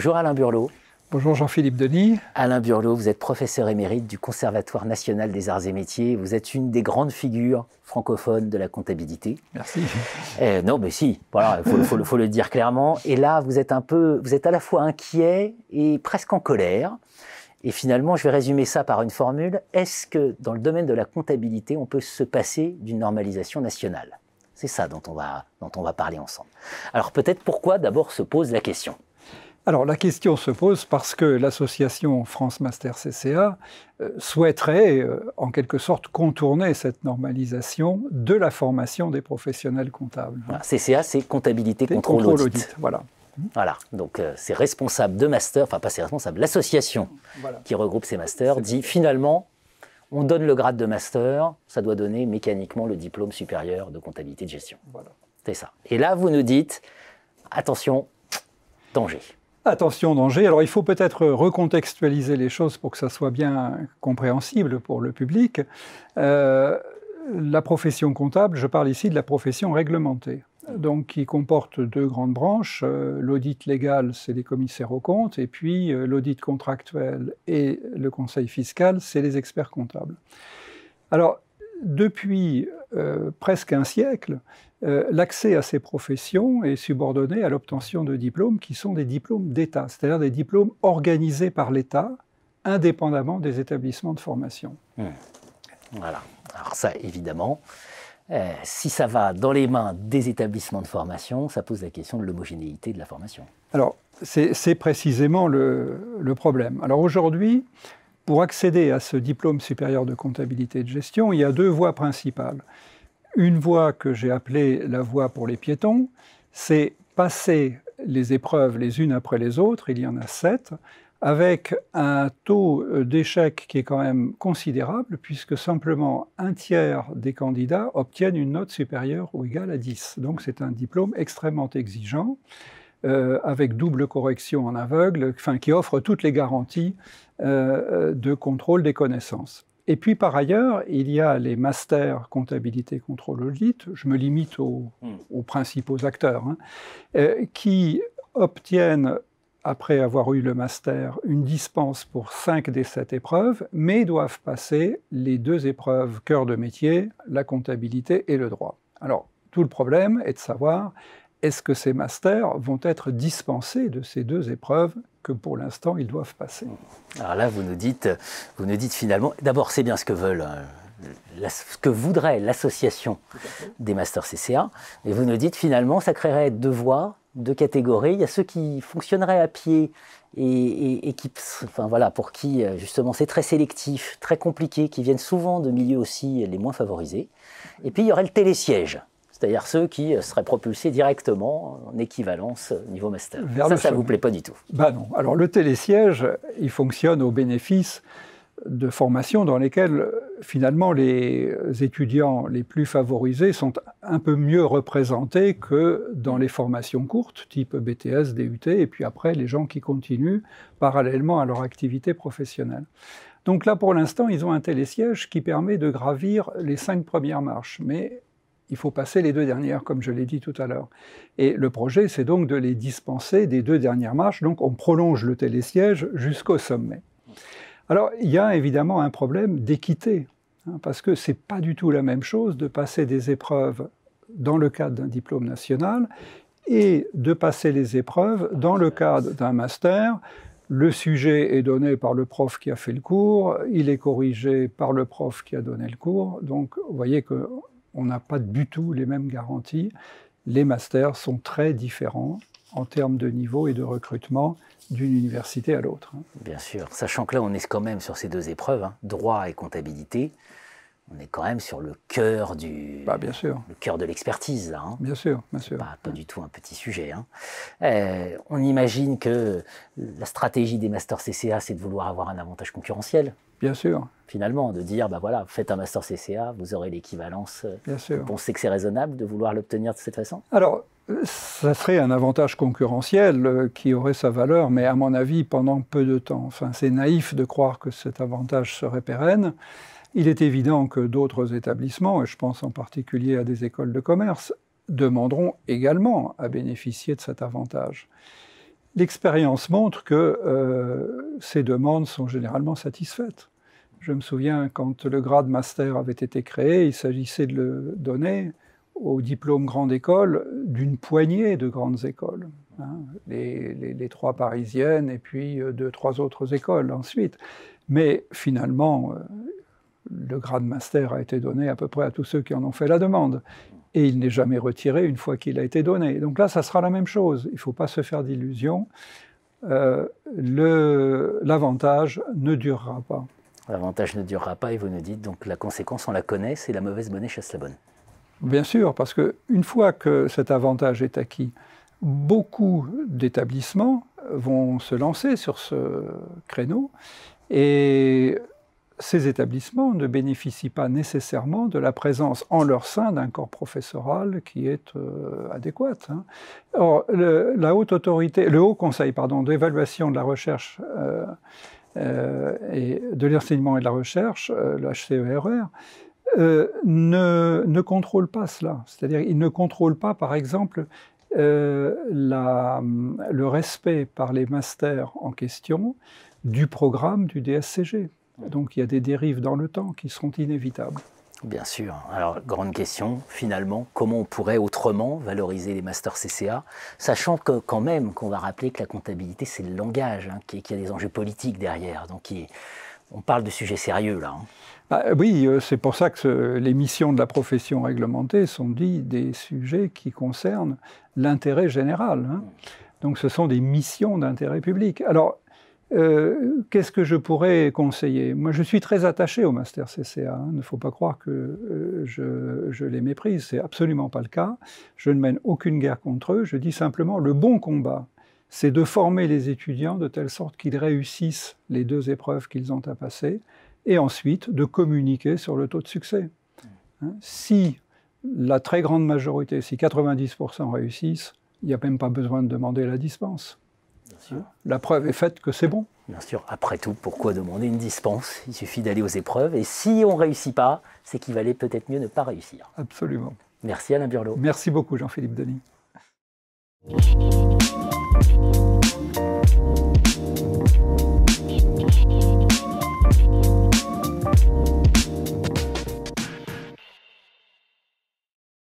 Bonjour Alain Burlot. Bonjour Jean-Philippe Denis. Alain Burlot, vous êtes professeur émérite du Conservatoire national des arts et métiers. Vous êtes une des grandes figures francophones de la comptabilité. Merci. Eh, non, mais si, voilà, il faut, faut, le dire clairement. Et là, vous êtes un peu, vous êtes à la fois inquiet et presque en colère. Et finalement, je vais résumer ça par une formule. Est-ce que dans le domaine de la comptabilité, on peut se passer d'une normalisation nationale? C'est ça dont on, va, dont on va parler ensemble. Alors peut-être pourquoi d'abord se pose la question? Alors la question se pose parce que l'association France Master CCA euh, souhaiterait euh, en quelque sorte contourner cette normalisation de la formation des professionnels comptables. CCA, c'est comptabilité, contrôle, audit. Voilà. Voilà, donc euh, c'est responsable de master, enfin pas c'est responsable, l'association qui regroupe ces masters dit finalement, on donne le grade de master, ça doit donner mécaniquement le diplôme supérieur de comptabilité de gestion. Voilà. C'est ça. Et là, vous nous dites, attention, danger. Attention, danger. Alors il faut peut-être recontextualiser les choses pour que ça soit bien compréhensible pour le public. Euh, la profession comptable, je parle ici de la profession réglementée, donc qui comporte deux grandes branches. Euh, l'audit légal, c'est les commissaires aux comptes, et puis euh, l'audit contractuel et le conseil fiscal, c'est les experts comptables. Alors, depuis presque un siècle, euh, l'accès à ces professions est subordonné à l'obtention de diplômes qui sont des diplômes d'État, c'est-à-dire des diplômes organisés par l'État, indépendamment des établissements de formation. Hmm. Voilà. Alors ça, évidemment, euh, si ça va dans les mains des établissements de formation, ça pose la question de l'homogénéité de la formation. Alors, c'est précisément le, le, problème. Alors aujourd'hui, pour accéder à ce diplôme supérieur de comptabilité et de gestion, il y a deux voies principales une voie que j'ai appelée la voie pour les piétons, c'est passer les épreuves les unes après les autres, il y en a sept, avec un taux d'échec qui est quand même considérable, puisque simplement un tiers des candidats obtiennent une note supérieure ou égale à 10. Donc c'est un diplôme extrêmement exigeant, euh, avec double correction en aveugle, enfin, qui offre toutes les garanties euh, de contrôle des connaissances. Et puis par ailleurs, il y a les masters comptabilité contrôle audit, je me limite aux, hmm. principaux acteurs, hein, euh, qui obtiennent, après avoir eu le master, une dispense pour cinq des sept épreuves, mais doivent passer les deux épreuves cœur de métier, la comptabilité et le droit. Alors, tout le problème est de savoir est-ce que ces masters vont être dispensés de ces deux épreuves que pour l'instant ils doivent passer? Alors là, vous nous dites, vous nous dites finalement, d'abord c'est bien ce que veulent. Euh, ce que voudrait l'association des masters CCA, et vous nous dites finalement ça créerait deux voies, deux catégories. Il y a ceux qui fonctionneraient à pied et, qui, enfin voilà, pour qui justement c'est très sélectif, très compliqué, qui viennent souvent de milieux aussi les moins favorisés. Et puis il y aurait le télésiège c'est-à-dire ceux qui seraient propulsés directement en équivalence niveau master. ça, ça ne vous plaît pas du tout Bah non. Alors le télésiège, il fonctionne au bénéfice de formations dans lesquelles finalement les étudiants les plus favorisés sont un peu mieux représentés que dans les formations courtes, type BTS, DUT, et puis après les gens qui continuent parallèlement à leur activité professionnelle. Donc là, pour l'instant, ils ont un télésiège qui permet de gravir les cinq premières marches. Mais il faut passer les deux dernières, comme je l'ai dit tout à l'heure. Et le projet, c'est donc de les dispenser des deux dernières marches, donc on prolonge le télésiège jusqu'au sommet. Alors, il y a évidemment un problème d'équité, hein, parce que ce n'est pas du tout la même chose de passer des épreuves dans le cadre d'un diplôme national et de passer les épreuves dans le cadre d'un master. Le sujet est donné par le prof qui a fait le cours, il est corrigé par le prof qui a donné le cours. Donc, vous voyez que on n'a pas du tout les mêmes garanties. Les masters sont très différents en termes de niveau et de recrutement d'une université à l'autre. Hein. Bien sûr, sachant que là, on est quand même sur ces deux épreuves, hein, droit et comptabilité. On est quand même sur le cœur du, bah, bien sûr. le cœur de l'expertise hein. Bien sûr, bien sûr. Pas, pas du tout un petit sujet. Euh, on imagine que la stratégie des masters CCA, c'est de vouloir avoir un avantage concurrentiel. Bien sûr. Finalement, de dire, bah voilà, faites un master CCA, vous aurez l'équivalence. Bien sûr. Vous pensez que c'est raisonnable de vouloir l'obtenir de cette façon? Alors, ça serait un avantage concurrentiel euh, qui aurait sa valeur, mais à mon avis, pendant peu de temps. Enfin, c'est naïf de croire que cet avantage serait pérenne. Il est évident que d'autres établissements, et je pense en particulier à des écoles de commerce, demanderont également à bénéficier de cet avantage. l'expérience montre que euh, ces demandes sont généralement satisfaites. Je me souviens quand le grade master avait été créé, il s'agissait de le donner au diplôme grande école d'une poignée de grandes écoles. Hein, les, trois parisiennes et puis euh, deux, trois autres écoles ensuite. Mais finalement, euh, le grade master a été donné à peu près à tous ceux qui en ont fait la demande. Et il n'est jamais retiré une fois qu'il a été donné. Donc là, ça sera la même chose. Il ne faut pas se faire d'illusions. Euh, L'avantage ne durera pas. L'avantage ne durera pas et vous nous dites donc la conséquence, on la connaît, c'est la mauvaise monnaie chasse la bonne. Bien sûr, parce qu'une fois que cet avantage est acquis, beaucoup d'établissements vont se lancer sur ce créneau et ces établissements ne bénéficient pas nécessairement de la présence en leur sein d'un corps professoral qui est euh, adéquat. Hein. Or, le, la haute autorité, le Haut Conseil pardon, d'évaluation de la recherche euh, euh, et de l'enseignement et de la recherche, le HCERR, ne, ne, contrôle pas cela. C'est-à-dire, il ne contrôle pas, par exemple, euh, le respect par les masters en question du programme du DSCG. Donc il y a des dérives dans le temps qui seront inévitables. Bien sûr. Alors, grande question, finalement, comment on pourrait autrement valoriser les masters CCA, sachant que quand même qu'on va rappeler que la comptabilité, c'est le langage, hein, qu'il y a des enjeux politiques derrière. Donc, on parle de sujets sérieux là. Hein. Bah, oui, euh, c'est pour ça que les missions de la profession réglementée sont dites des sujets qui concernent l'intérêt général. Hein. Donc ce sont des missions d'intérêt public. Alors, euh, qu'est-ce que je pourrais conseiller? Moi, je suis très attaché au master CCA. Hein. Il ne faut pas croire que euh, je, je, les méprise. C'est absolument pas le cas. Je ne mène aucune guerre contre eux. Je dis simplement le bon combat, c'est de former les étudiants de telle sorte qu'ils réussissent les deux épreuves qu'ils ont à passer et ensuite de communiquer sur le taux de succès. Hein, si la très grande majorité, si 90% réussissent, il n'y a même pas besoin de demander la dispense. La preuve est faite que c'est bon. Bien sûr, après tout, pourquoi demander une dispense? Il suffit d'aller aux épreuves, et si on ne réussit pas, c'est qu'il valait peut-être mieux ne pas réussir. Absolument. Merci Alain Burlot. Merci beaucoup Jean-Philippe Denis.